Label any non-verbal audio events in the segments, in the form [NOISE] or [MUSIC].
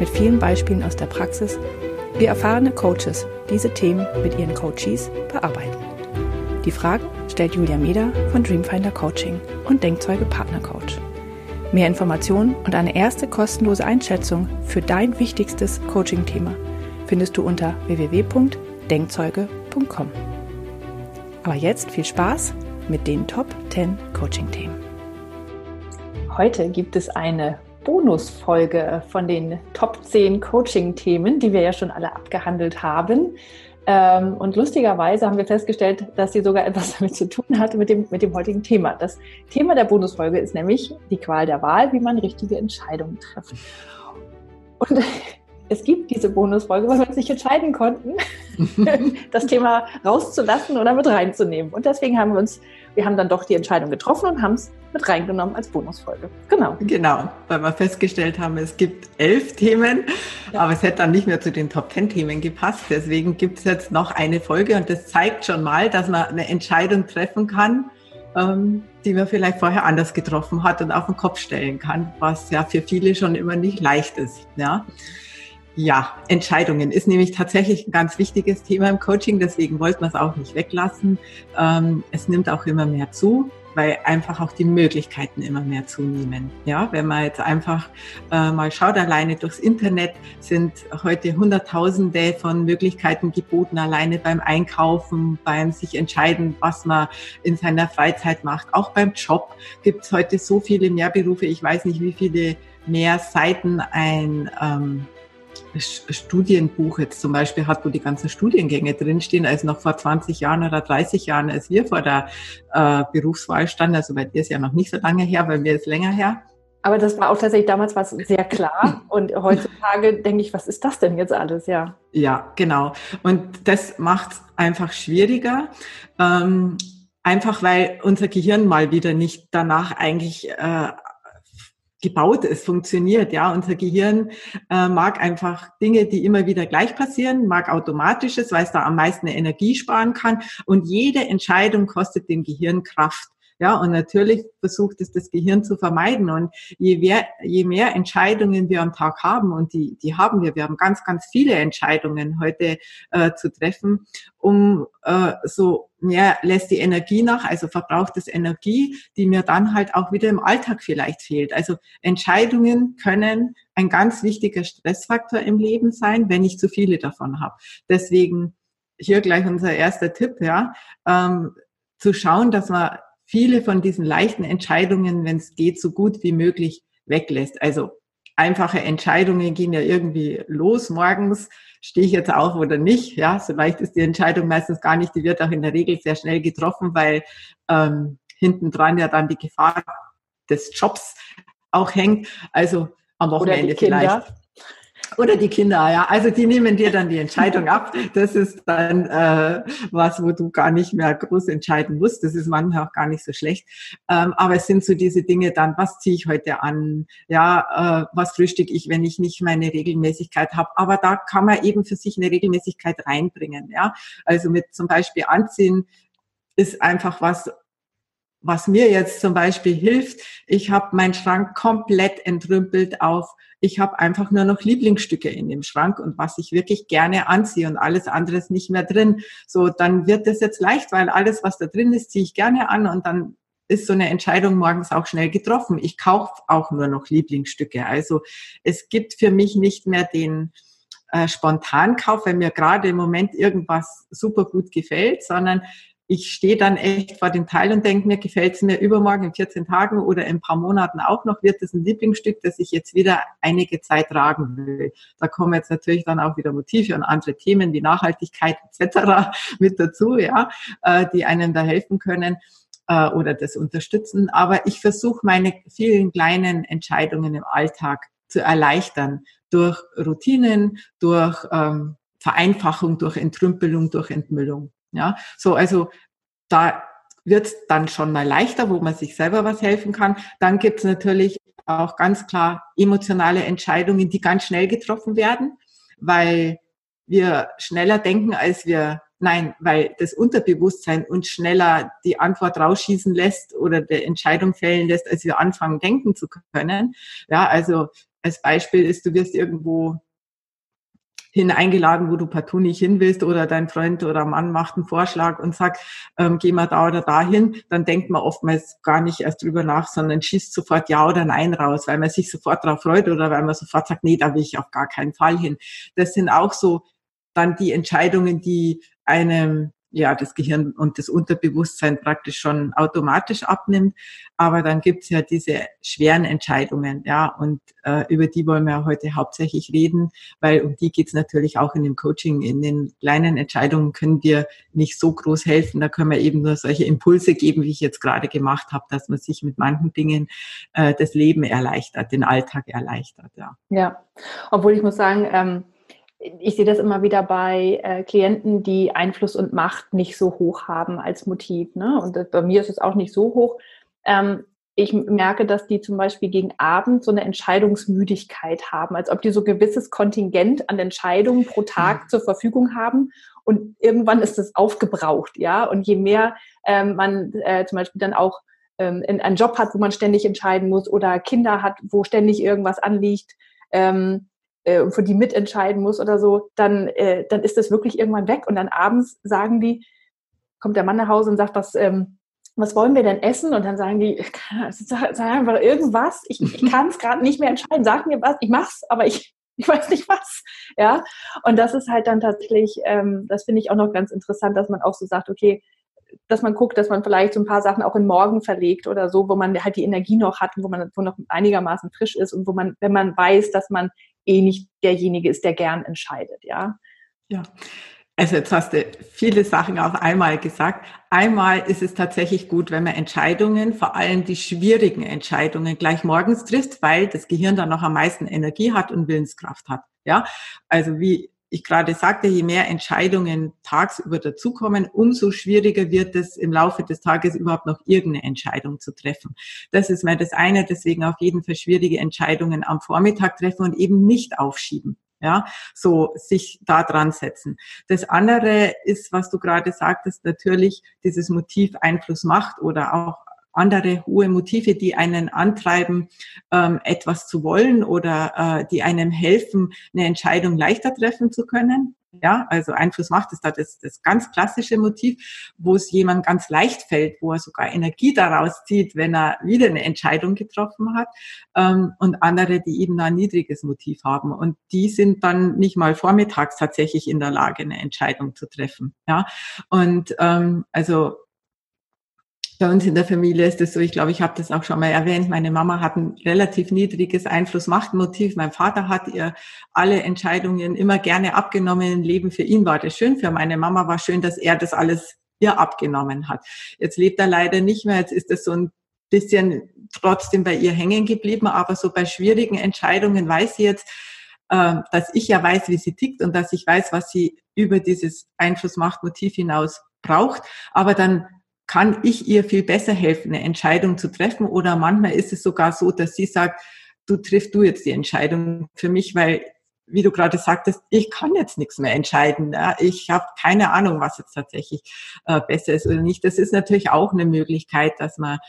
mit vielen Beispielen aus der Praxis, wie erfahrene Coaches diese Themen mit ihren Coaches bearbeiten. Die Fragen stellt Julia Meder von Dreamfinder Coaching und Denkzeuge Partner Coach. Mehr Informationen und eine erste kostenlose Einschätzung für dein wichtigstes Coaching-Thema findest du unter www.denkzeuge.com. Aber jetzt viel Spaß mit den Top 10 Coaching-Themen. Heute gibt es eine Bonusfolge von den Top 10 Coaching-Themen, die wir ja schon alle abgehandelt haben. Ähm, und lustigerweise haben wir festgestellt, dass sie sogar [LAUGHS] etwas damit zu tun hatte mit dem, mit dem heutigen Thema. Das Thema der Bonusfolge ist nämlich die Qual der Wahl, wie man richtige Entscheidungen trifft. Und [LAUGHS] es gibt diese Bonusfolge, weil wir uns nicht entscheiden konnten, [LAUGHS] das Thema rauszulassen oder mit reinzunehmen. Und deswegen haben wir uns, wir haben dann doch die Entscheidung getroffen und haben es mit reingenommen als Bonusfolge. Genau. Genau, weil wir festgestellt haben, es gibt elf Themen, ja. aber es hätte dann nicht mehr zu den Top Ten Themen gepasst. Deswegen gibt es jetzt noch eine Folge und das zeigt schon mal, dass man eine Entscheidung treffen kann, ähm, die man vielleicht vorher anders getroffen hat und auf den Kopf stellen kann, was ja für viele schon immer nicht leicht ist. Ja. Ja, Entscheidungen ist nämlich tatsächlich ein ganz wichtiges Thema im Coaching, deswegen wollten wir es auch nicht weglassen. Ähm, es nimmt auch immer mehr zu, weil einfach auch die Möglichkeiten immer mehr zunehmen. Ja, wenn man jetzt einfach äh, mal schaut, alleine durchs Internet sind heute Hunderttausende von Möglichkeiten geboten, alleine beim Einkaufen, beim sich entscheiden, was man in seiner Freizeit macht. Auch beim Job gibt es heute so viele mehr Berufe. Ich weiß nicht, wie viele mehr Seiten ein ähm, Studienbuch jetzt zum Beispiel hat, wo die ganzen Studiengänge drinstehen, als noch vor 20 Jahren oder 30 Jahren, als wir vor der äh, Berufswahl standen. Also bei dir ist ja noch nicht so lange her, bei mir ist länger her. Aber das war auch tatsächlich damals was sehr klar. [LAUGHS] Und heutzutage denke ich, was ist das denn jetzt alles? Ja. Ja, genau. Und das macht es einfach schwieriger. Ähm, einfach weil unser Gehirn mal wieder nicht danach eigentlich äh, gebaut ist, funktioniert. Ja, unser Gehirn äh, mag einfach Dinge, die immer wieder gleich passieren, mag automatisches, weil es da am meisten Energie sparen kann. Und jede Entscheidung kostet dem Gehirn Kraft. Ja, und natürlich versucht es das Gehirn zu vermeiden. Und je mehr, je mehr Entscheidungen wir am Tag haben, und die, die haben wir, wir haben ganz, ganz viele Entscheidungen heute äh, zu treffen, um äh, so mehr lässt die Energie nach, also verbraucht es Energie, die mir dann halt auch wieder im Alltag vielleicht fehlt. Also Entscheidungen können ein ganz wichtiger Stressfaktor im Leben sein, wenn ich zu viele davon habe. Deswegen hier gleich unser erster Tipp, ja, ähm, zu schauen, dass man viele von diesen leichten Entscheidungen, wenn es geht, so gut wie möglich weglässt. Also einfache Entscheidungen gehen ja irgendwie los morgens. Stehe ich jetzt auf oder nicht? Ja, so leicht ist die Entscheidung meistens gar nicht. Die wird auch in der Regel sehr schnell getroffen, weil ähm, hinten dran ja dann die Gefahr des Jobs auch hängt. Also am Wochenende vielleicht. Oder die Kinder, ja. Also die nehmen dir dann die Entscheidung ab. Das ist dann äh, was, wo du gar nicht mehr groß entscheiden musst. Das ist manchmal auch gar nicht so schlecht. Ähm, aber es sind so diese Dinge dann, was ziehe ich heute an? Ja, äh, was frühstücke ich, wenn ich nicht meine Regelmäßigkeit habe? Aber da kann man eben für sich eine Regelmäßigkeit reinbringen. Ja, also mit zum Beispiel Anziehen ist einfach was, was mir jetzt zum Beispiel hilft. Ich habe meinen Schrank komplett entrümpelt auf ich habe einfach nur noch Lieblingsstücke in dem Schrank und was ich wirklich gerne anziehe und alles andere ist nicht mehr drin. So, dann wird das jetzt leicht, weil alles, was da drin ist, ziehe ich gerne an und dann ist so eine Entscheidung morgens auch schnell getroffen. Ich kaufe auch nur noch Lieblingsstücke. Also es gibt für mich nicht mehr den äh, Spontankauf, wenn mir gerade im Moment irgendwas super gut gefällt, sondern ich stehe dann echt vor dem Teil und denke mir, gefällt es mir übermorgen in 14 Tagen oder in ein paar Monaten auch noch, wird es ein Lieblingsstück, das ich jetzt wieder einige Zeit tragen will. Da kommen jetzt natürlich dann auch wieder Motive und andere Themen wie Nachhaltigkeit etc. [LAUGHS] mit dazu, ja, äh, die einem da helfen können äh, oder das unterstützen. Aber ich versuche meine vielen kleinen Entscheidungen im Alltag zu erleichtern durch Routinen, durch ähm, Vereinfachung, durch Entrümpelung, durch Entmüllung. Ja, so also da wird es dann schon mal leichter, wo man sich selber was helfen kann. Dann gibt es natürlich auch ganz klar emotionale Entscheidungen, die ganz schnell getroffen werden, weil wir schneller denken, als wir Nein, weil das Unterbewusstsein uns schneller die Antwort rausschießen lässt oder die Entscheidung fällen lässt, als wir anfangen denken zu können. Ja, also als Beispiel ist, du wirst irgendwo hineingeladen, wo du partout nicht hin willst oder dein Freund oder Mann macht einen Vorschlag und sagt, ähm, geh mal da oder dahin, dann denkt man oftmals gar nicht erst drüber nach, sondern schießt sofort Ja oder Nein raus, weil man sich sofort darauf freut oder weil man sofort sagt, nee, da will ich auf gar keinen Fall hin. Das sind auch so dann die Entscheidungen, die einem ja das Gehirn und das Unterbewusstsein praktisch schon automatisch abnimmt. Aber dann gibt's ja diese schweren Entscheidungen, ja, und äh, über die wollen wir heute hauptsächlich reden, weil um die geht's natürlich auch in dem Coaching. In den kleinen Entscheidungen können wir nicht so groß helfen. Da können wir eben nur solche Impulse geben, wie ich jetzt gerade gemacht habe, dass man sich mit manchen Dingen äh, das Leben erleichtert, den Alltag erleichtert. Ja, ja. obwohl ich muss sagen, ähm ich sehe das immer wieder bei äh, Klienten, die Einfluss und Macht nicht so hoch haben als Motiv. Ne? Und das, bei mir ist es auch nicht so hoch. Ähm, ich merke, dass die zum Beispiel gegen Abend so eine Entscheidungsmüdigkeit haben, als ob die so gewisses Kontingent an Entscheidungen pro Tag mhm. zur Verfügung haben. Und irgendwann ist es aufgebraucht, ja. Und je mehr ähm, man äh, zum Beispiel dann auch ähm, in einen Job hat, wo man ständig entscheiden muss, oder Kinder hat, wo ständig irgendwas anliegt, ähm, äh, für die mitentscheiden muss oder so, dann, äh, dann ist das wirklich irgendwann weg. Und dann abends sagen die, kommt der Mann nach Hause und sagt, was, ähm, was wollen wir denn essen? Und dann sagen die, [LAUGHS] sag, sag einfach irgendwas, ich, ich kann es gerade nicht mehr entscheiden, sag mir was, ich mach's, aber ich, [LAUGHS] ich weiß nicht was. Ja. Und das ist halt dann tatsächlich, ähm, das finde ich auch noch ganz interessant, dass man auch so sagt, okay, dass man guckt, dass man vielleicht so ein paar Sachen auch in morgen verlegt oder so, wo man halt die Energie noch hat und wo man wo noch einigermaßen frisch ist und wo man, wenn man weiß, dass man eh nicht derjenige ist, der gern entscheidet, ja. Ja. Also jetzt hast du viele Sachen auf einmal gesagt. Einmal ist es tatsächlich gut, wenn man Entscheidungen, vor allem die schwierigen Entscheidungen, gleich morgens trifft, weil das Gehirn dann noch am meisten Energie hat und Willenskraft hat. Ja, also wie ich gerade sagte, je mehr Entscheidungen tagsüber dazukommen, umso schwieriger wird es im Laufe des Tages überhaupt noch irgendeine Entscheidung zu treffen. Das ist mal das eine, deswegen auf jeden Fall schwierige Entscheidungen am Vormittag treffen und eben nicht aufschieben. Ja, so sich da dran setzen. Das andere ist, was du gerade sagtest, natürlich dieses Motiv Einfluss macht oder auch andere hohe Motive, die einen antreiben, ähm, etwas zu wollen oder äh, die einem helfen, eine Entscheidung leichter treffen zu können. Ja, also Einfluss macht ist da das, das ganz klassische Motiv, wo es jemand ganz leicht fällt, wo er sogar Energie daraus zieht, wenn er wieder eine Entscheidung getroffen hat. Ähm, und andere, die eben ein niedriges Motiv haben. Und die sind dann nicht mal vormittags tatsächlich in der Lage, eine Entscheidung zu treffen. Ja, und ähm, also bei uns in der Familie ist es so, ich glaube, ich habe das auch schon mal erwähnt, meine Mama hat ein relativ niedriges Einfluss-Macht-Motiv. Mein Vater hat ihr alle Entscheidungen immer gerne abgenommen. Im Leben für ihn war das schön, für meine Mama war schön, dass er das alles ihr abgenommen hat. Jetzt lebt er leider nicht mehr, jetzt ist das so ein bisschen trotzdem bei ihr hängen geblieben, aber so bei schwierigen Entscheidungen weiß sie jetzt, äh, dass ich ja weiß, wie sie tickt und dass ich weiß, was sie über dieses Einfluss-Macht-Motiv hinaus braucht. Aber dann kann ich ihr viel besser helfen, eine Entscheidung zu treffen. Oder manchmal ist es sogar so, dass sie sagt, du triffst du jetzt die Entscheidung für mich, weil, wie du gerade sagtest, ich kann jetzt nichts mehr entscheiden. Ja? Ich habe keine Ahnung, was jetzt tatsächlich äh, besser ist oder nicht. Das ist natürlich auch eine Möglichkeit, dass man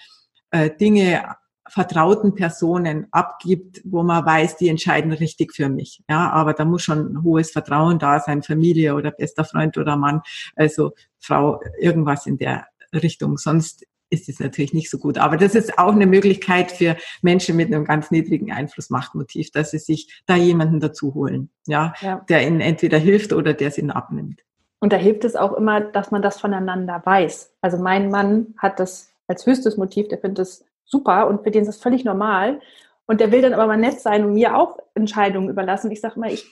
äh, Dinge vertrauten Personen abgibt, wo man weiß, die entscheiden richtig für mich. Ja, aber da muss schon ein hohes Vertrauen da sein, Familie oder bester Freund oder Mann, also Frau, irgendwas in der Richtung. Sonst ist es natürlich nicht so gut. Aber das ist auch eine Möglichkeit für Menschen mit einem ganz niedrigen Einflussmachtmotiv, dass sie sich da jemanden dazu holen, ja, ja, der ihnen entweder hilft oder der sie ihnen abnimmt. Und da hilft es auch immer, dass man das voneinander weiß. Also mein Mann hat das als höchstes Motiv, der findet das super und für den ist das völlig normal. Und der will dann aber mal nett sein und mir auch Entscheidungen überlassen. Ich sage immer, ich,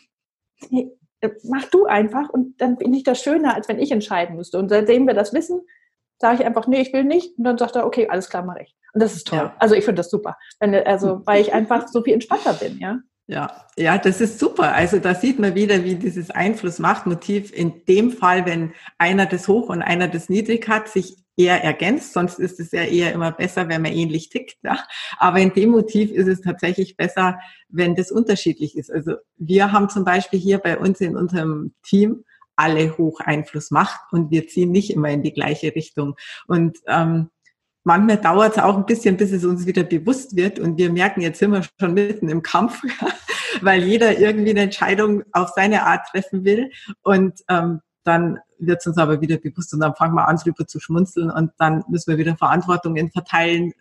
nee, mach du einfach und dann bin ich das schöner, als wenn ich entscheiden müsste. Und seitdem wir das wissen, sage ich einfach, nee, ich will nicht. Und dann sagt er, okay, alles klar, mache ich. Und das ist toll. Ja. Also ich finde das super. Wenn, also, [LAUGHS] weil ich einfach so viel entspannter bin, ja. Ja, ja, das ist super. Also da sieht man wieder, wie dieses Einfluss-Macht-Motiv in dem Fall, wenn einer das hoch und einer das niedrig hat, sich eher ergänzt. Sonst ist es ja eher immer besser, wenn man ähnlich tickt. Ja? Aber in dem Motiv ist es tatsächlich besser, wenn das unterschiedlich ist. Also wir haben zum Beispiel hier bei uns in unserem Team alle hoch Einfluss Macht und wir ziehen nicht immer in die gleiche Richtung. Und ähm, manchmal dauert es auch ein bisschen, bis es uns wieder bewusst wird und wir merken, jetzt sind wir schon mitten im Kampf, [LAUGHS] weil jeder irgendwie eine Entscheidung auf seine Art treffen will und ähm, dann wird es uns aber wieder bewusst und dann fangen wir an, drüber zu schmunzeln und dann müssen wir wieder Verantwortungen verteilen,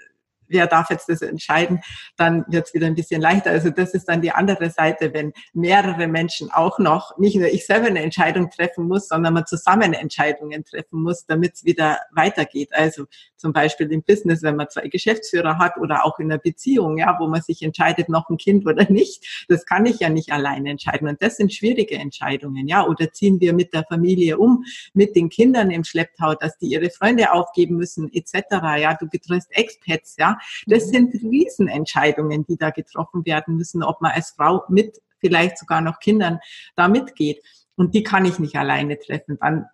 wer darf jetzt das entscheiden, dann wird es wieder ein bisschen leichter. Also das ist dann die andere Seite, wenn mehrere Menschen auch noch, nicht nur ich selber eine Entscheidung treffen muss, sondern man zusammen Entscheidungen treffen muss, damit es wieder weitergeht. Also zum Beispiel im Business, wenn man zwei Geschäftsführer hat oder auch in einer Beziehung, ja, wo man sich entscheidet, noch ein Kind oder nicht. Das kann ich ja nicht alleine entscheiden. Und das sind schwierige Entscheidungen, ja. Oder ziehen wir mit der Familie um, mit den Kindern im Schlepptau, dass die ihre Freunde aufgeben müssen, etc. Ja, du betreffst Expats, ja. Das sind Riesenentscheidungen, die da getroffen werden müssen, ob man als Frau mit vielleicht sogar noch Kindern da mitgeht. Und die kann ich nicht alleine treffen. Dann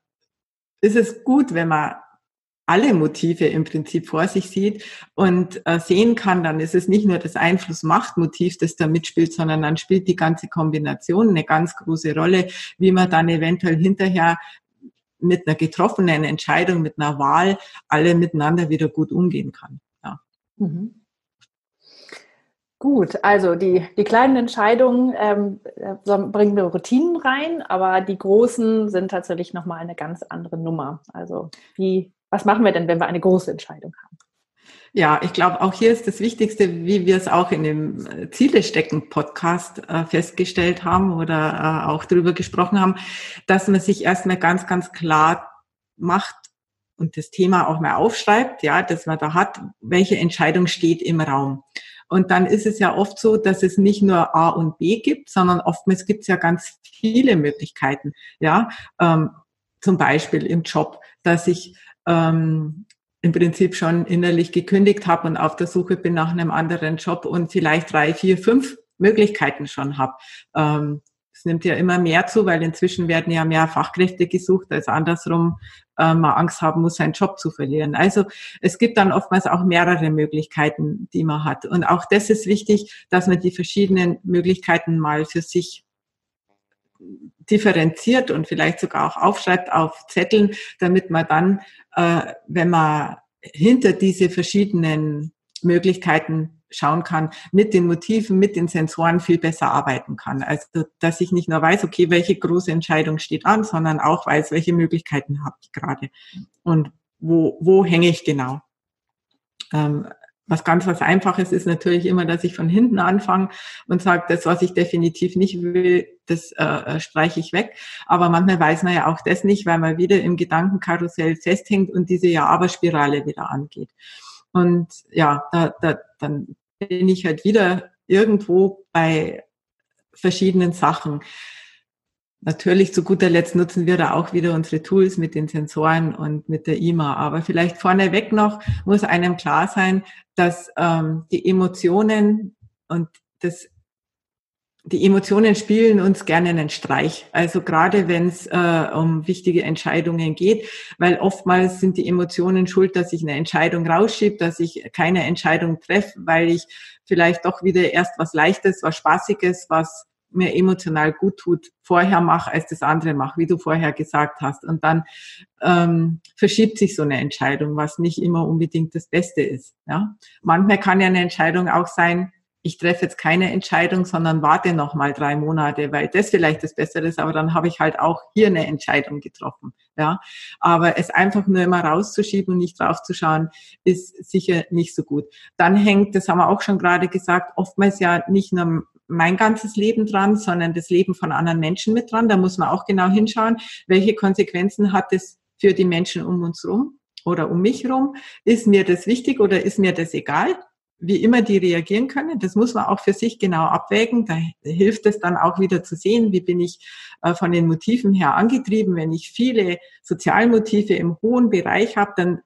ist es gut, wenn man alle Motive im Prinzip vor sich sieht und äh, sehen kann, dann ist es nicht nur das Einfluss-Macht-Motiv, das da mitspielt, sondern dann spielt die ganze Kombination eine ganz große Rolle, wie man dann eventuell hinterher mit einer getroffenen Entscheidung, mit einer Wahl alle miteinander wieder gut umgehen kann. Mhm. Gut, also die, die kleinen Entscheidungen ähm, äh, bringen wir Routinen rein, aber die großen sind tatsächlich nochmal eine ganz andere Nummer. Also wie, was machen wir denn, wenn wir eine große Entscheidung haben? Ja, ich glaube, auch hier ist das Wichtigste, wie wir es auch in dem äh, Ziele stecken Podcast äh, festgestellt haben oder äh, auch darüber gesprochen haben, dass man sich erstmal ganz, ganz klar macht, und das Thema auch mal aufschreibt, ja, dass man da hat, welche Entscheidung steht im Raum. Und dann ist es ja oft so, dass es nicht nur A und B gibt, sondern oftmals gibt es ja ganz viele Möglichkeiten. Ja, ähm, zum Beispiel im Job, dass ich ähm, im Prinzip schon innerlich gekündigt habe und auf der Suche bin nach einem anderen Job und vielleicht drei, vier, fünf Möglichkeiten schon habe. Ähm, es nimmt ja immer mehr zu, weil inzwischen werden ja mehr Fachkräfte gesucht, als andersrum äh, man Angst haben muss, seinen Job zu verlieren. Also es gibt dann oftmals auch mehrere Möglichkeiten, die man hat. Und auch das ist wichtig, dass man die verschiedenen Möglichkeiten mal für sich differenziert und vielleicht sogar auch aufschreibt auf Zetteln, damit man dann, äh, wenn man hinter diese verschiedenen Möglichkeiten schauen kann, mit den Motiven, mit den Sensoren viel besser arbeiten kann. Also, dass ich nicht nur weiß, okay, welche große Entscheidung steht an, sondern auch weiß, welche Möglichkeiten habe ich gerade und wo, wo hänge ich genau. Ähm, was ganz was Einfaches ist natürlich immer, dass ich von hinten anfange und sage, das, was ich definitiv nicht will, das äh, äh, streiche ich weg. Aber manchmal weiß man ja auch das nicht, weil man wieder im Gedankenkarussell festhängt und diese Ja-Aber-Spirale wieder angeht. Und ja, da, da, dann bin ich halt wieder irgendwo bei verschiedenen Sachen. Natürlich zu guter Letzt nutzen wir da auch wieder unsere Tools mit den Sensoren und mit der IMA. Aber vielleicht vorneweg noch muss einem klar sein, dass ähm, die Emotionen und das die Emotionen spielen uns gerne einen Streich. Also gerade wenn es äh, um wichtige Entscheidungen geht, weil oftmals sind die Emotionen schuld, dass ich eine Entscheidung rausschiebe, dass ich keine Entscheidung treffe, weil ich vielleicht doch wieder erst was Leichtes, was Spaßiges, was mir emotional gut tut, vorher mache, als das andere mache, wie du vorher gesagt hast. Und dann ähm, verschiebt sich so eine Entscheidung, was nicht immer unbedingt das Beste ist. Ja? Manchmal kann ja eine Entscheidung auch sein, ich treffe jetzt keine Entscheidung, sondern warte noch mal drei Monate, weil das vielleicht das Bessere ist, aber dann habe ich halt auch hier eine Entscheidung getroffen. Ja, aber es einfach nur immer rauszuschieben und nicht draufzuschauen, ist sicher nicht so gut. Dann hängt, das haben wir auch schon gerade gesagt, oftmals ja nicht nur mein ganzes Leben dran, sondern das Leben von anderen Menschen mit dran. Da muss man auch genau hinschauen, welche Konsequenzen hat es für die Menschen um uns rum oder um mich rum. Ist mir das wichtig oder ist mir das egal? Wie immer die reagieren können. Das muss man auch für sich genau abwägen. Da hilft es dann auch wieder zu sehen, wie bin ich äh, von den Motiven her angetrieben. Wenn ich viele Sozialmotive im hohen Bereich habe, dann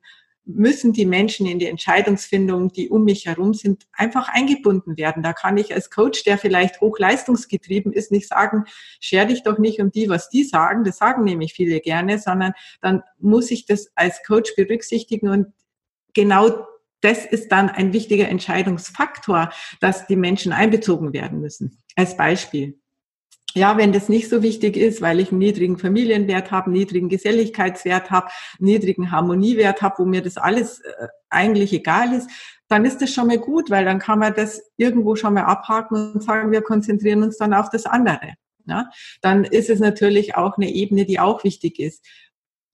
müssen die Menschen in die Entscheidungsfindung, die um mich herum sind, einfach eingebunden werden. Da kann ich als Coach, der vielleicht hochleistungsgetrieben ist, nicht sagen, scher dich doch nicht um die, was die sagen. Das sagen nämlich viele gerne, sondern dann muss ich das als Coach berücksichtigen und genau das ist dann ein wichtiger Entscheidungsfaktor, dass die Menschen einbezogen werden müssen. Als Beispiel. Ja, wenn das nicht so wichtig ist, weil ich einen niedrigen Familienwert habe, niedrigen Geselligkeitswert habe, niedrigen Harmoniewert habe, wo mir das alles äh, eigentlich egal ist, dann ist das schon mal gut, weil dann kann man das irgendwo schon mal abhaken und sagen, wir konzentrieren uns dann auf das andere. Ja, dann ist es natürlich auch eine Ebene, die auch wichtig ist.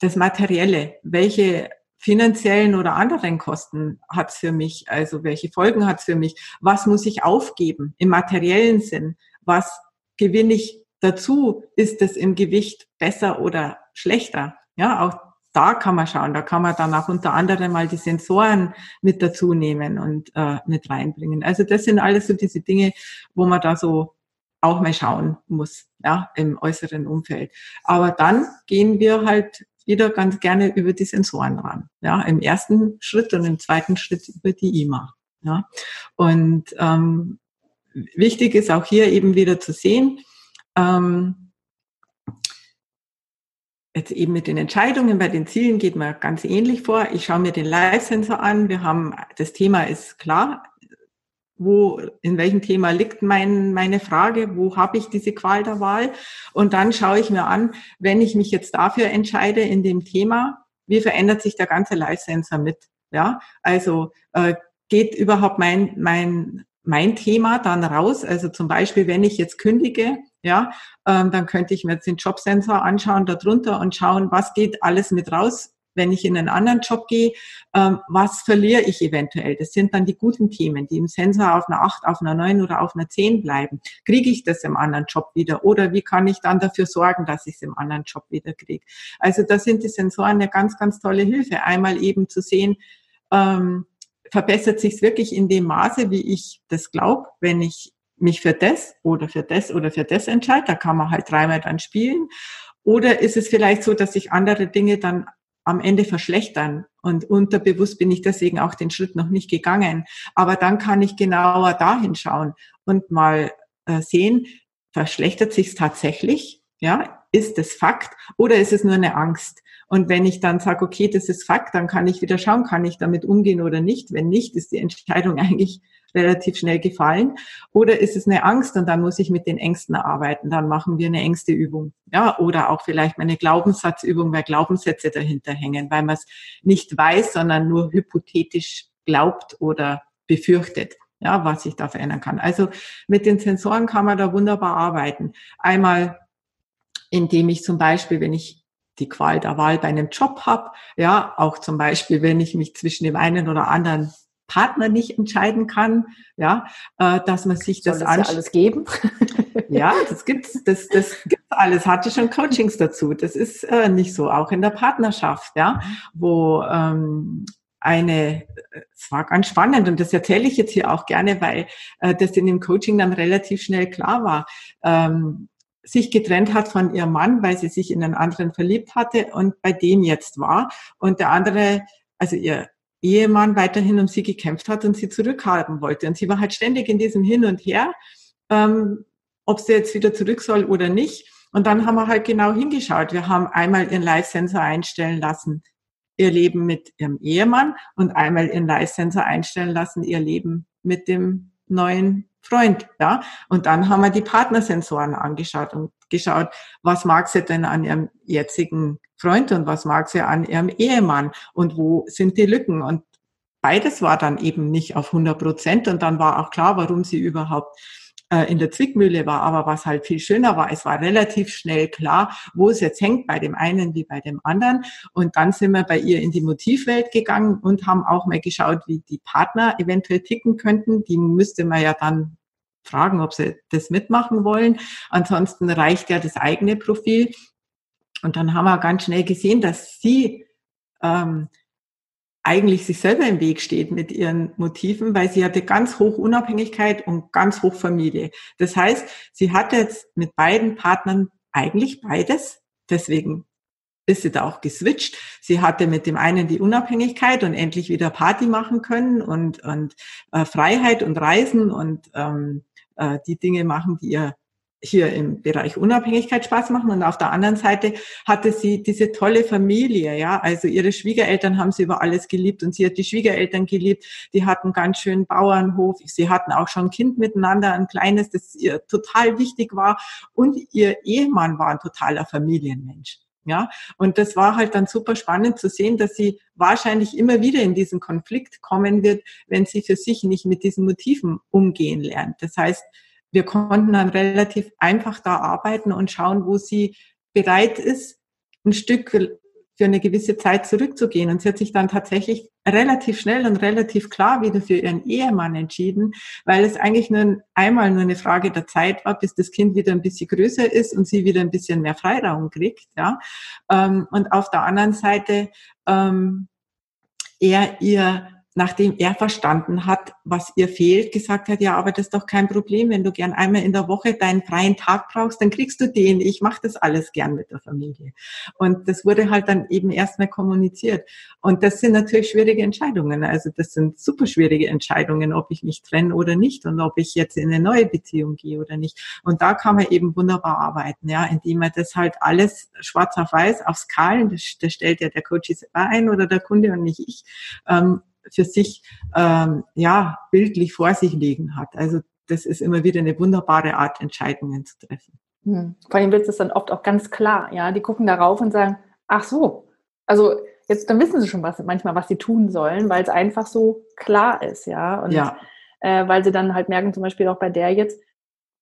Das Materielle. Welche finanziellen oder anderen Kosten hat es für mich? Also welche Folgen hat es für mich? Was muss ich aufgeben im materiellen Sinn? Was gewinne ich dazu? Ist es im Gewicht besser oder schlechter? Ja, auch da kann man schauen. Da kann man dann auch unter anderem mal die Sensoren mit dazu nehmen und äh, mit reinbringen. Also das sind alles so diese Dinge, wo man da so auch mal schauen muss, ja, im äußeren Umfeld. Aber dann gehen wir halt wieder ganz gerne über die Sensoren ran. Ja, im ersten Schritt und im zweiten Schritt über die IMA. Ja, und ähm, wichtig ist auch hier eben wieder zu sehen, ähm, jetzt eben mit den Entscheidungen bei den Zielen geht man ganz ähnlich vor. Ich schaue mir den Live-Sensor an. Wir haben, das Thema ist klar. Wo, in welchem Thema liegt mein, meine Frage? Wo habe ich diese Qual der Wahl? Und dann schaue ich mir an, wenn ich mich jetzt dafür entscheide in dem Thema, wie verändert sich der ganze Live-Sensor mit? Ja, also äh, geht überhaupt mein, mein mein Thema dann raus. Also zum Beispiel, wenn ich jetzt kündige, ja, ähm, dann könnte ich mir jetzt den Jobsensor anschauen darunter und schauen, was geht alles mit raus, wenn ich in einen anderen Job gehe, ähm, was verliere ich eventuell? Das sind dann die guten Themen, die im Sensor auf einer 8, auf einer 9 oder auf einer 10 bleiben. Kriege ich das im anderen Job wieder? Oder wie kann ich dann dafür sorgen, dass ich es im anderen Job wieder kriege? Also da sind die Sensoren eine ganz, ganz tolle Hilfe. Einmal eben zu sehen, ähm, verbessert sich es wirklich in dem Maße, wie ich das glaube, wenn ich mich für das oder für das oder für das entscheide. Da kann man halt dreimal dann spielen. Oder ist es vielleicht so, dass sich andere Dinge dann am Ende verschlechtern und unterbewusst bin ich deswegen auch den Schritt noch nicht gegangen. Aber dann kann ich genauer dahin schauen und mal äh, sehen, verschlechtert sich es tatsächlich? Ja, ist es Fakt oder ist es nur eine Angst? Und wenn ich dann sage, okay, das ist Fakt, dann kann ich wieder schauen, kann ich damit umgehen oder nicht. Wenn nicht, ist die Entscheidung [LAUGHS] eigentlich relativ schnell gefallen. Oder ist es eine Angst und dann muss ich mit den Ängsten arbeiten. Dann machen wir eine Ängsteübung. Ja, oder auch vielleicht meine Glaubenssatzübung, weil Glaubenssätze dahinter hängen, weil man es nicht weiß, sondern nur hypothetisch glaubt oder befürchtet. Ja, was sich da verändern kann. Also mit den Sensoren kann man da wunderbar arbeiten. Einmal, indem ich zum Beispiel, wenn ich die Qual der Wahl bei einem Job habe. Ja, auch zum Beispiel, wenn ich mich zwischen dem einen oder anderen Partner nicht entscheiden kann, ja, äh, dass man sich das, das ja alles geben. [LAUGHS] ja, das gibt's, das, das gibt's alles. Hatte schon Coachings dazu. Das ist äh, nicht so, auch in der Partnerschaft, ja, wo ähm, eine, es war ganz spannend und das erzähle ich jetzt hier auch gerne, weil äh, das in dem Coaching dann relativ schnell klar war. Ähm, sich getrennt hat von ihrem Mann, weil sie sich in einen anderen verliebt hatte und bei dem jetzt war. Und der andere, also ihr Ehemann weiterhin um sie gekämpft hat und sie zurückhaben wollte. Und sie war halt ständig in diesem Hin und Her, ähm, ob sie jetzt wieder zurück soll oder nicht. Und dann haben wir halt genau hingeschaut. Wir haben einmal ihren Live-Sensor einstellen lassen, ihr Leben mit ihrem Ehemann und einmal ihren Live-Sensor einstellen lassen, ihr Leben mit dem neuen Freund, ja. Und dann haben wir die Partnersensoren angeschaut und geschaut, was mag sie denn an ihrem jetzigen Freund und was mag sie an ihrem Ehemann und wo sind die Lücken und beides war dann eben nicht auf 100 Prozent und dann war auch klar, warum sie überhaupt äh, in der Zwickmühle war. Aber was halt viel schöner war, es war relativ schnell klar, wo es jetzt hängt, bei dem einen wie bei dem anderen. Und dann sind wir bei ihr in die Motivwelt gegangen und haben auch mal geschaut, wie die Partner eventuell ticken könnten. Die müsste man ja dann fragen, ob sie das mitmachen wollen. Ansonsten reicht ja das eigene Profil. Und dann haben wir ganz schnell gesehen, dass sie ähm, eigentlich sich selber im Weg steht mit ihren Motiven, weil sie hatte ganz hoch Unabhängigkeit und ganz hoch Familie. Das heißt, sie hat jetzt mit beiden Partnern eigentlich beides. Deswegen ist sie da auch geswitcht. Sie hatte mit dem einen die Unabhängigkeit und endlich wieder Party machen können und, und äh, Freiheit und Reisen und ähm, äh, die Dinge machen, die ihr hier im Bereich Unabhängigkeit Spaß machen. Und auf der anderen Seite hatte sie diese tolle Familie, ja, also ihre Schwiegereltern haben sie über alles geliebt und sie hat die Schwiegereltern geliebt, die hatten ganz schön Bauernhof, sie hatten auch schon ein Kind miteinander, ein kleines, das ihr total wichtig war. Und ihr Ehemann war ein totaler Familienmensch. Ja, und das war halt dann super spannend zu sehen, dass sie wahrscheinlich immer wieder in diesen Konflikt kommen wird, wenn sie für sich nicht mit diesen Motiven umgehen lernt. Das heißt, wir konnten dann relativ einfach da arbeiten und schauen, wo sie bereit ist, ein Stück für eine gewisse Zeit zurückzugehen. Und sie hat sich dann tatsächlich relativ schnell und relativ klar wieder für ihren Ehemann entschieden, weil es eigentlich nur einmal nur eine Frage der Zeit war, bis das Kind wieder ein bisschen größer ist und sie wieder ein bisschen mehr Freiraum kriegt. Ja. Ähm, und auf der anderen Seite ähm, er ihr nachdem er verstanden hat, was ihr fehlt, gesagt hat, ja, aber das ist doch kein Problem, wenn du gern einmal in der Woche deinen freien Tag brauchst, dann kriegst du den. Ich mache das alles gern mit der Familie. Und das wurde halt dann eben erstmal kommuniziert. Und das sind natürlich schwierige Entscheidungen. Also das sind super schwierige Entscheidungen, ob ich mich trenne oder nicht und ob ich jetzt in eine neue Beziehung gehe oder nicht. Und da kann man eben wunderbar arbeiten, ja, indem man das halt alles schwarz auf weiß auf Skalen, das, das stellt ja der Coach ein oder der Kunde und nicht ich, ähm, für sich ähm, ja bildlich vor sich liegen hat. Also das ist immer wieder eine wunderbare Art, Entscheidungen zu treffen. Hm. Vor allem wird es dann oft auch ganz klar, ja. Die gucken darauf und sagen, ach so, also jetzt dann wissen sie schon was manchmal, was sie tun sollen, weil es einfach so klar ist, ja. Und ja. Äh, weil sie dann halt merken, zum Beispiel auch bei der jetzt,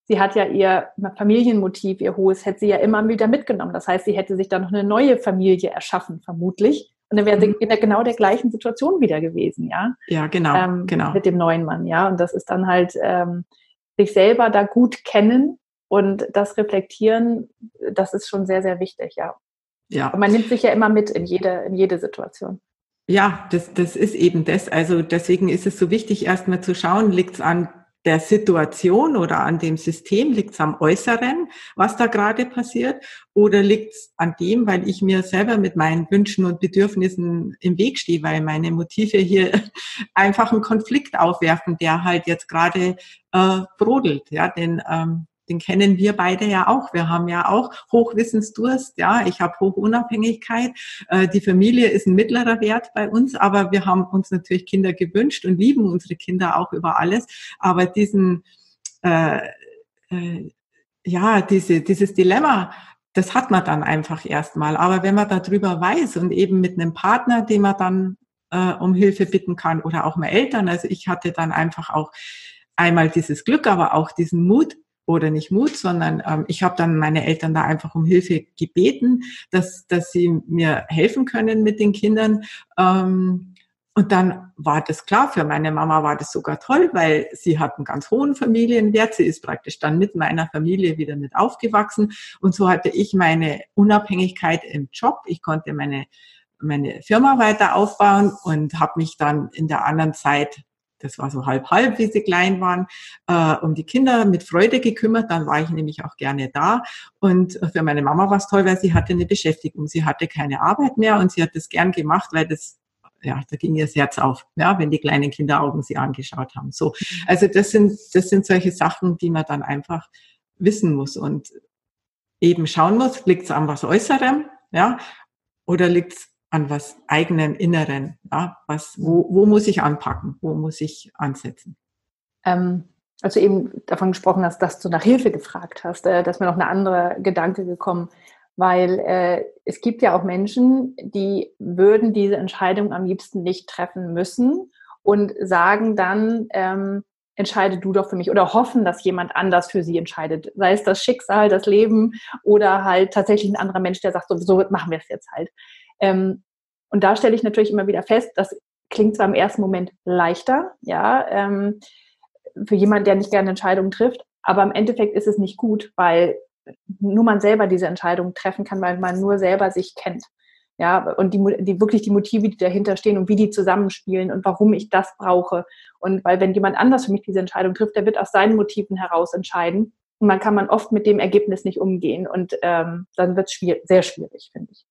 sie hat ja ihr Familienmotiv, ihr hohes, hätte sie ja immer wieder mitgenommen. Das heißt, sie hätte sich dann noch eine neue Familie erschaffen, vermutlich. Und dann wäre sie mhm. in der genau der gleichen Situation wieder gewesen, ja. Ja, genau, ähm, genau. Mit dem neuen Mann, ja. Und das ist dann halt ähm, sich selber da gut kennen und das reflektieren, das ist schon sehr, sehr wichtig, ja. Ja. Und man nimmt sich ja immer mit in jede, in jede Situation. Ja, das, das ist eben das. Also deswegen ist es so wichtig, erstmal zu schauen, liegt es an der Situation oder an dem System? Liegt es am Äußeren, was da gerade passiert? Oder liegt es an dem, weil ich mir selber mit meinen Wünschen und Bedürfnissen im Weg stehe, weil meine Motive hier [LAUGHS] einfach einen Konflikt aufwerfen, der halt jetzt gerade äh, brodelt. Ja, denn ähm, den kennen wir beide ja auch. Wir haben ja auch Hochwissensdurst, ja, ich habe Hochunabhängigkeit. Äh, die Familie ist ein mittlerer Wert bei uns, aber wir haben uns natürlich Kinder gewünscht und lieben unsere Kinder auch über alles. Aber diesen, äh, äh, ja, diese, dieses Dilemma, das hat man dann einfach erstmal. Aber wenn man darüber weiß und eben mit einem Partner, den man dann äh, um Hilfe bitten kann oder auch mal Eltern, also ich hatte dann einfach auch einmal dieses Glück, aber auch diesen Mut, oder nicht Mut, sondern ähm, ich habe dann meine Eltern da einfach um Hilfe gebeten, dass, dass sie mir helfen können mit den Kindern. Ähm, und dann war das klar, für meine Mama war das sogar toll, weil sie hat einen ganz hohen Familienwert. Sie ist praktisch dann mit meiner Familie wieder mit aufgewachsen. Und so hatte ich meine Unabhängigkeit im Job. Ich konnte meine, meine Firma weiter aufbauen und habe mich dann in der anderen Zeit das war so halb halb, wie sie klein waren, äh, um die Kinder mit Freude gekümmert. Dann war ich nämlich auch gerne da. Und für meine Mama war es toll, weil sie hatte eine Beschäftigung. Sie hatte keine Arbeit mehr und sie hat das gern gemacht, weil das ja, da ging ihr das Herz auf, ja, wenn die kleinen Kinderaugen sie angeschaut haben. So, also das sind das sind solche Sachen, die man dann einfach wissen muss und eben schauen muss, liegt es an was Äußerem, ja, oder liegt es an was eigenen Inneren. Ja? Was, wo, wo muss ich anpacken? Wo muss ich ansetzen? Ähm, als du eben davon gesprochen hast, dass du nach Hilfe gefragt hast, äh, dass mir noch eine andere Gedanke gekommen, weil äh, es gibt ja auch Menschen, die würden diese Entscheidung am liebsten nicht treffen müssen und sagen dann, ähm, entscheide du doch für mich oder hoffen, dass jemand anders für sie entscheidet. Sei es das Schicksal, das Leben oder halt tatsächlich ein anderer Mensch, der sagt, so, so machen wir es jetzt halt. Ähm, und da stelle ich natürlich immer wieder fest, das klingt zwar im ersten Moment leichter, ja, ähm, für jemanden, der nicht gerne Entscheidungen trifft, aber im Endeffekt ist es nicht gut, weil nur man selber diese Entscheidung treffen kann, weil man nur selber sich kennt. Ja, und die, die wirklich die Motive, die dahinter stehen und wie die zusammenspielen und warum ich das brauche. Und weil wenn jemand anders für mich diese Entscheidung trifft, der wird aus seinen Motiven heraus entscheiden. Und man kann man oft mit dem Ergebnis nicht umgehen. Und ähm, dann wird es schwierig, sehr schwierig, finde ich.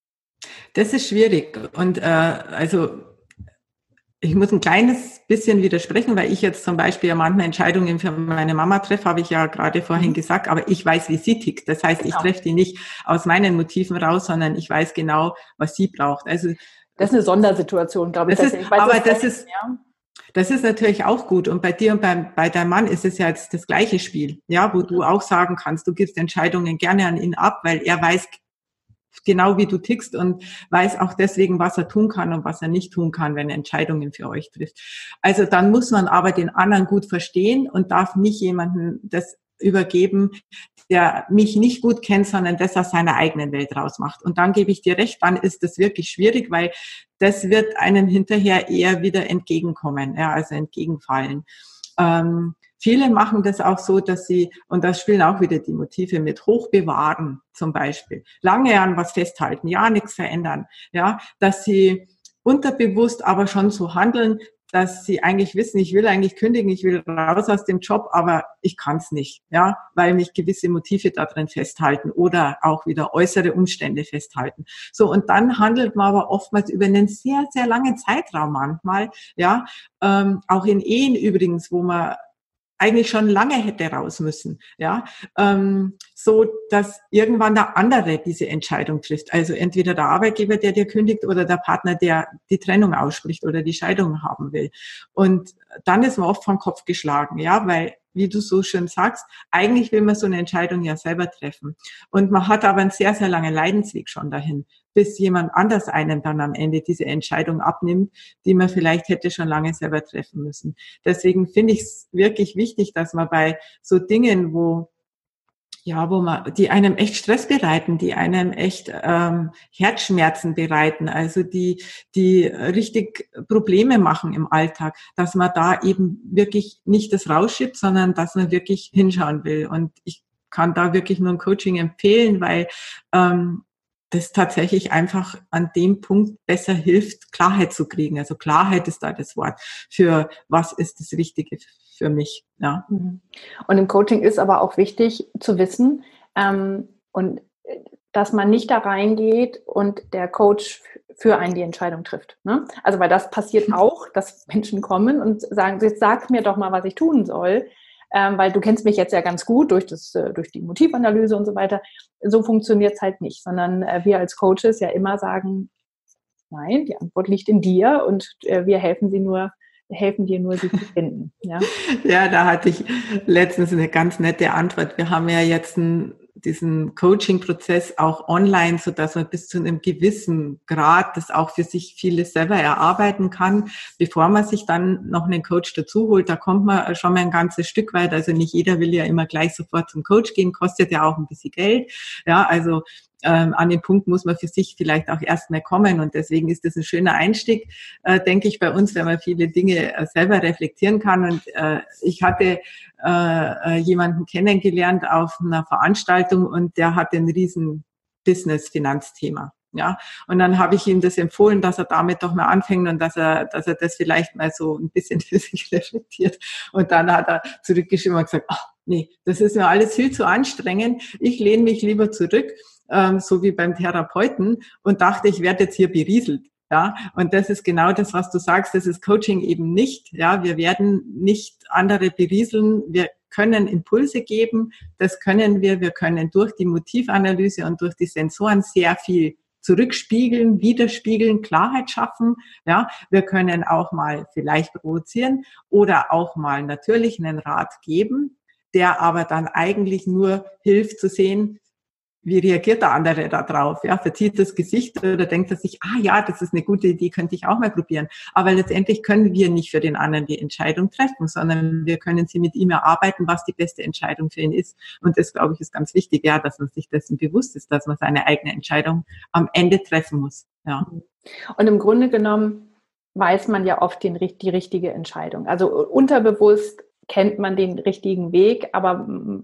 Das ist schwierig. Und äh, also ich muss ein kleines bisschen widersprechen, weil ich jetzt zum Beispiel ja manchmal Entscheidungen für meine Mama treffe, habe ich ja gerade vorhin mhm. gesagt, aber ich weiß, wie sie tickt. Das heißt, genau. ich treffe die nicht aus meinen Motiven raus, sondern ich weiß genau, was sie braucht. Also das ist eine Sondersituation, glaube ich. Das ist, aber das ist, ja. das ist natürlich auch gut. Und bei dir und bei, bei deinem Mann ist es ja jetzt das gleiche Spiel, ja, wo du auch sagen kannst, du gibst Entscheidungen gerne an ihn ab, weil er weiß genau wie du tickst und weiß auch deswegen, was er tun kann und was er nicht tun kann, wenn er Entscheidungen für euch trifft. Also dann muss man aber den anderen gut verstehen und darf nicht jemanden das übergeben, der mich nicht gut kennt, sondern das aus seiner eigenen Welt rausmacht. Und dann gebe ich dir recht, dann ist das wirklich schwierig, weil das wird einem hinterher eher wieder entgegenkommen, ja, also entgegenfallen. Ähm, Viele machen das auch so, dass sie, und das spielen auch wieder die Motive mit, hochbewahren zum Beispiel, lange an was festhalten, ja, nichts verändern, ja, dass sie unterbewusst aber schon so handeln, dass sie eigentlich wissen, ich will eigentlich kündigen, ich will raus aus dem Job, aber ich kann es nicht, ja, weil mich gewisse Motive da drin festhalten oder auch wieder äußere Umstände festhalten. So und dann handelt man aber oftmals über einen sehr sehr langen Zeitraum manchmal, ja, ähm, auch in Ehen übrigens, wo man eigentlich schon lange hätte raus müssen, ja, ähm, so dass irgendwann der andere diese Entscheidung trifft. Also entweder der Arbeitgeber, der dir kündigt, oder der Partner, der die Trennung ausspricht oder die Scheidung haben will. Und dann ist man oft vom Kopf geschlagen, ja, weil wie du so schön sagst, eigentlich will man so eine Entscheidung ja selber treffen. Und man hat aber einen sehr, sehr langen Leidensweg schon dahin, bis jemand anders einem dann am Ende diese Entscheidung abnimmt, die man vielleicht hätte schon lange selber treffen müssen. Deswegen finde ich es wirklich wichtig, dass man bei so Dingen, wo ja, wo man, die einem echt Stress bereiten, die einem echt ähm, Herzschmerzen bereiten, also die, die richtig Probleme machen im Alltag, dass man da eben wirklich nicht das rausschiebt, sondern dass man wirklich hinschauen will. Und ich kann da wirklich nur ein Coaching empfehlen, weil ähm, das tatsächlich einfach an dem Punkt besser hilft, Klarheit zu kriegen. Also Klarheit ist da das Wort für was ist das Richtige für mich. Ja. Mhm. Und im Coaching ist aber auch wichtig zu wissen ähm, und dass man nicht da reingeht und der Coach für einen die Entscheidung trifft. Ne? Also weil das passiert auch, dass Menschen kommen und sagen, jetzt sag mir doch mal, was ich tun soll ähm, weil du kennst mich jetzt ja ganz gut durch, das, äh, durch die Motivanalyse und so weiter. So funktioniert es halt nicht, sondern äh, wir als Coaches ja immer sagen, nein, die Antwort liegt in dir und äh, wir helfen sie nur, helfen dir nur, sie zu finden. Ja? [LAUGHS] ja, da hatte ich letztens eine ganz nette Antwort. Wir haben ja jetzt ein diesen Coaching-Prozess auch online, so dass man bis zu einem gewissen Grad das auch für sich vieles selber erarbeiten kann, bevor man sich dann noch einen Coach dazu holt. Da kommt man schon mal ein ganzes Stück weit. Also nicht jeder will ja immer gleich sofort zum Coach gehen, kostet ja auch ein bisschen Geld. Ja, also ähm, an den Punkt muss man für sich vielleicht auch erstmal kommen. Und deswegen ist das ein schöner Einstieg, äh, denke ich, bei uns, wenn man viele Dinge äh, selber reflektieren kann. Und äh, ich hatte äh, äh jemanden kennengelernt auf einer Veranstaltung und der hatte ein riesen Business-Finanzthema. Ja, und dann habe ich ihm das empfohlen, dass er damit doch mal anfängt und dass er, dass er das vielleicht mal so ein bisschen [LAUGHS] für sich reflektiert. Und dann hat er zurückgeschrieben und gesagt, ach, nee, das ist mir alles viel zu anstrengend. Ich lehne mich lieber zurück ähm, so wie beim Therapeuten und dachte, ich werde jetzt hier berieselt. Ja, und das ist genau das, was du sagst. Das ist Coaching eben nicht. Ja, wir werden nicht andere berieseln. Wir können Impulse geben. Das können wir. Wir können durch die Motivanalyse und durch die Sensoren sehr viel zurückspiegeln, widerspiegeln, Klarheit schaffen. Ja, wir können auch mal vielleicht provozieren oder auch mal natürlich einen Rat geben, der aber dann eigentlich nur hilft zu sehen, wie reagiert der andere da drauf? Ja, verzieht das Gesicht oder denkt er sich, ah ja, das ist eine gute Idee, könnte ich auch mal probieren. Aber letztendlich können wir nicht für den anderen die Entscheidung treffen, sondern wir können sie mit ihm erarbeiten, was die beste Entscheidung für ihn ist. Und das, glaube ich, ist ganz wichtig, ja, dass man sich dessen bewusst ist, dass man seine eigene Entscheidung am Ende treffen muss. Ja. Und im Grunde genommen weiß man ja oft den, die richtige Entscheidung. Also unterbewusst kennt man den richtigen Weg, aber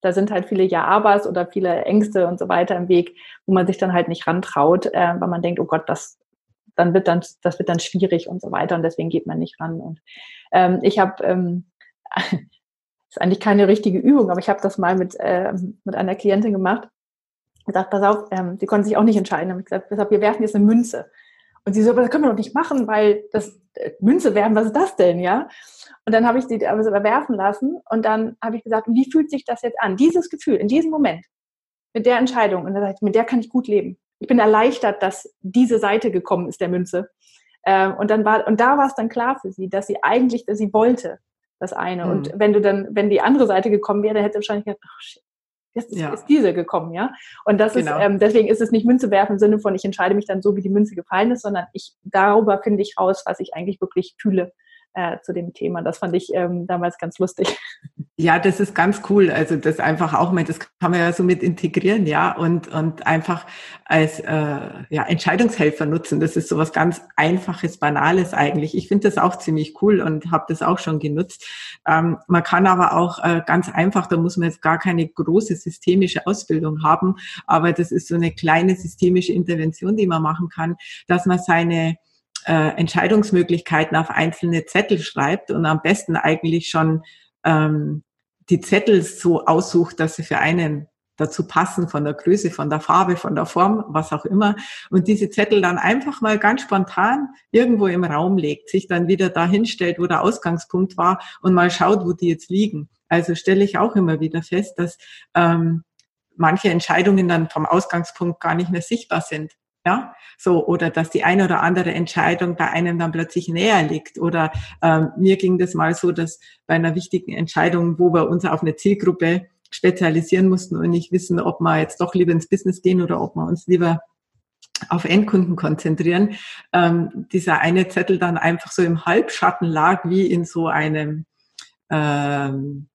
da sind halt viele Ja-Abers oder viele Ängste und so weiter im Weg, wo man sich dann halt nicht rantraut, äh, weil man denkt, oh Gott, das dann wird dann das wird dann schwierig und so weiter und deswegen geht man nicht ran. Und ähm, ich habe ähm, [LAUGHS] ist eigentlich keine richtige Übung, aber ich habe das mal mit äh, mit einer Klientin gemacht gesagt, pass auf, ähm, sie konnten sich auch nicht entscheiden. Habe ich gesagt, wir werfen jetzt eine Münze. Und sie so, aber das können wir doch nicht machen, weil das äh, Münze werfen, was ist das denn, ja? Und dann habe ich sie aber werfen lassen und dann habe ich gesagt, wie fühlt sich das jetzt an? Dieses Gefühl, in diesem Moment, mit der Entscheidung. Und dann sagte ich, mit der kann ich gut leben. Ich bin erleichtert, dass diese Seite gekommen ist, der Münze. Ähm, und dann war, und da war es dann klar für sie, dass sie eigentlich, dass sie wollte, das eine. Mhm. Und wenn du dann, wenn die andere Seite gekommen wäre, dann hätte sie wahrscheinlich gedacht, oh shit, jetzt ist, ja. ist diese gekommen, ja. Und das genau. ist, ähm, deswegen ist es nicht Münze werfen im Sinne von, ich entscheide mich dann so, wie die Münze gefallen ist, sondern ich, darüber finde ich raus, was ich eigentlich wirklich fühle äh, zu dem Thema. Das fand ich ähm, damals ganz lustig. [LAUGHS] Ja, das ist ganz cool. Also das einfach auch mal, das kann man ja so mit integrieren, ja, und und einfach als äh, ja Entscheidungshelfer nutzen. Das ist so was ganz Einfaches, Banales eigentlich. Ich finde das auch ziemlich cool und habe das auch schon genutzt. Ähm, man kann aber auch äh, ganz einfach, da muss man jetzt gar keine große systemische Ausbildung haben, aber das ist so eine kleine systemische Intervention, die man machen kann, dass man seine äh, Entscheidungsmöglichkeiten auf einzelne Zettel schreibt und am besten eigentlich schon ähm, die Zettel so aussucht, dass sie für einen dazu passen, von der Größe, von der Farbe, von der Form, was auch immer. Und diese Zettel dann einfach mal ganz spontan irgendwo im Raum legt, sich dann wieder dahin stellt, wo der Ausgangspunkt war und mal schaut, wo die jetzt liegen. Also stelle ich auch immer wieder fest, dass ähm, manche Entscheidungen dann vom Ausgangspunkt gar nicht mehr sichtbar sind. Ja, so, oder dass die eine oder andere Entscheidung bei einem dann plötzlich näher liegt. Oder ähm, mir ging das mal so, dass bei einer wichtigen Entscheidung, wo wir uns auf eine Zielgruppe spezialisieren mussten und nicht wissen, ob wir jetzt doch lieber ins Business gehen oder ob wir uns lieber auf Endkunden konzentrieren, ähm, dieser eine Zettel dann einfach so im Halbschatten lag, wie in so einem ähm,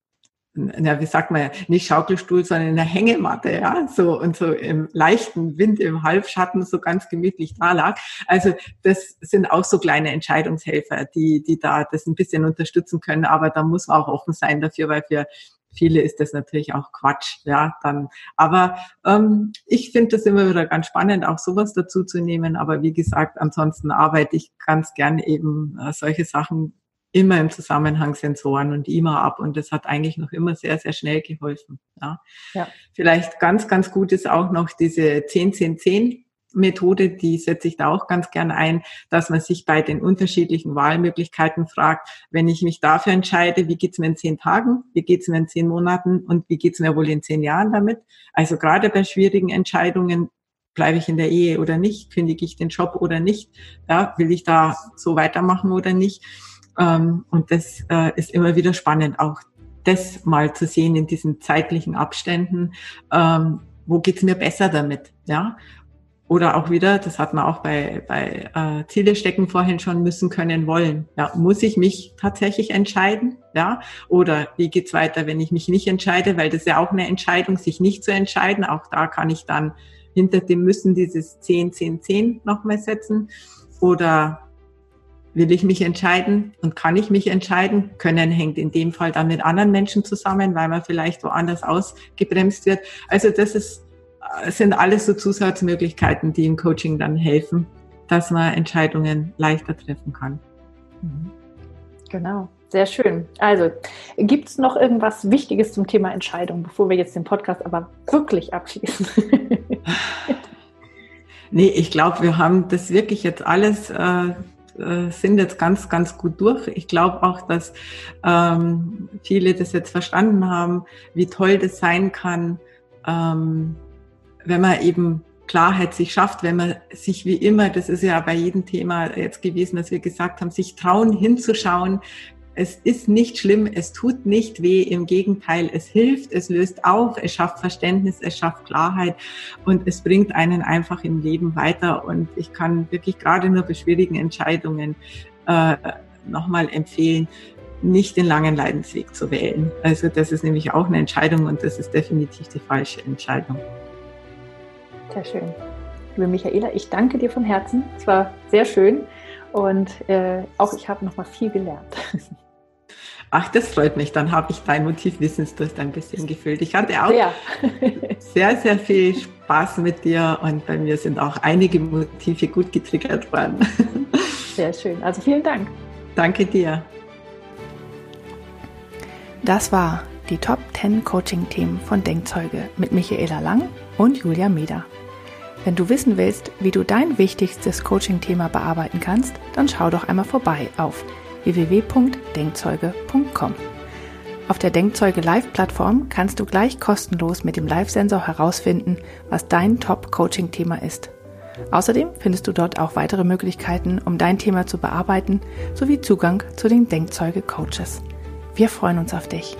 na, wie sagt man, nicht Schaukelstuhl, sondern in der Hängematte, ja, so und so im leichten Wind im Halbschatten so ganz gemütlich da lag. Also das sind auch so kleine Entscheidungshelfer, die, die da das ein bisschen unterstützen können, aber da muss man auch offen sein dafür, weil für viele ist das natürlich auch Quatsch, ja, dann. Aber ähm, ich finde das immer wieder ganz spannend, auch sowas dazu zu nehmen. Aber wie gesagt, ansonsten arbeite ich ganz gern eben äh, solche Sachen immer im Zusammenhang Sensoren und immer ab und das hat eigentlich noch immer sehr, sehr schnell geholfen. Ja. ja. Vielleicht ganz, ganz gut ist auch noch diese 10-10-10 Methode, die setze ich da auch ganz gern ein, dass man sich bei den unterschiedlichen Wahlmöglichkeiten fragt, wenn ich mich dafür entscheide, wie geht's mir in zehn Tagen, wie geht's mir in zehn Monaten und wie geht's mir wohl in zehn Jahren damit? Also gerade bei schwierigen Entscheidungen, bleibe ich in der Ehe oder nicht, kündige ich den Job oder nicht, ja, will ich da so weitermachen oder nicht? Ähm, und das äh, ist immer wieder spannend, auch das mal zu sehen in diesen zeitlichen Abständen. Ähm, wo geht's mir besser damit? Ja. Oder auch wieder, das hat man auch bei, bei äh, Ziele stecken vorhin schon müssen können wollen. Ja, muss ich mich tatsächlich entscheiden? Ja, oder wie geht's weiter, wenn ich mich nicht entscheide? Weil das ist ja auch eine Entscheidung, sich nicht zu entscheiden. Auch da kann ich dann hinter dem müssen dieses 10, 10, 10 nochmal setzen. Oder Will ich mich entscheiden und kann ich mich entscheiden? Können hängt in dem Fall dann mit anderen Menschen zusammen, weil man vielleicht woanders ausgebremst wird. Also das ist, äh, sind alles so Zusatzmöglichkeiten, die im Coaching dann helfen, dass man Entscheidungen leichter treffen kann. Mhm. Genau, sehr schön. Also, gibt es noch irgendwas Wichtiges zum Thema Entscheidung, bevor wir jetzt den Podcast aber wirklich abschließen? [LAUGHS] nee, ich glaube, wir haben das wirklich jetzt alles äh, äh, sind jetzt ganz, ganz gut durch. Ich glaube auch, dass ähm, viele das jetzt verstanden haben, wie toll das sein kann, ähm, wenn man eben Klarheit sich schafft, wenn man sich wie immer, das ist ja bei jedem Thema jetzt gewesen, dass wir gesagt haben, sich trauen hinzuschauen, es ist nicht schlimm, es tut nicht weh, im Gegenteil, es hilft, es löst auf, es schafft Verständnis, es schafft Klarheit und es bringt einen einfach im Leben weiter. Und ich kann wirklich gerade nur bei schwierigen Entscheidungen äh, nochmal empfehlen, nicht den langen Leidensweg zu wählen. Also das ist nämlich auch eine Entscheidung und das ist definitiv die falsche Entscheidung. Sehr schön. Liebe Michaela, ich danke dir von Herzen. Es war sehr schön. Und äh, auch ich habe noch mal viel gelernt. [LAUGHS] Ach, das freut mich. Dann habe ich dein Motivwissensdurst ein bisschen gefüllt. Ich hatte auch sehr. [LAUGHS] sehr, sehr viel Spaß mit dir und bei mir sind auch einige Motive gut getriggert worden. [LAUGHS] Sehr schön. Also vielen Dank. Danke dir. Das war die Top 10 Coaching-Themen von Denkzeuge mit Michaela Lang und Julia Meder. Wenn du wissen willst, wie du dein wichtigstes Coaching-Thema bearbeiten kannst, dann schau doch einmal vorbei auf www.denkzeuge.com. Auf der Denkzeuge Live-Plattform kannst du gleich kostenlos mit dem Live-Sensor herausfinden, was dein Top-Coaching-Thema ist. Außerdem findest du dort auch weitere Möglichkeiten, um dein Thema zu bearbeiten, sowie Zugang zu den Denkzeuge-Coaches. Wir freuen uns auf dich.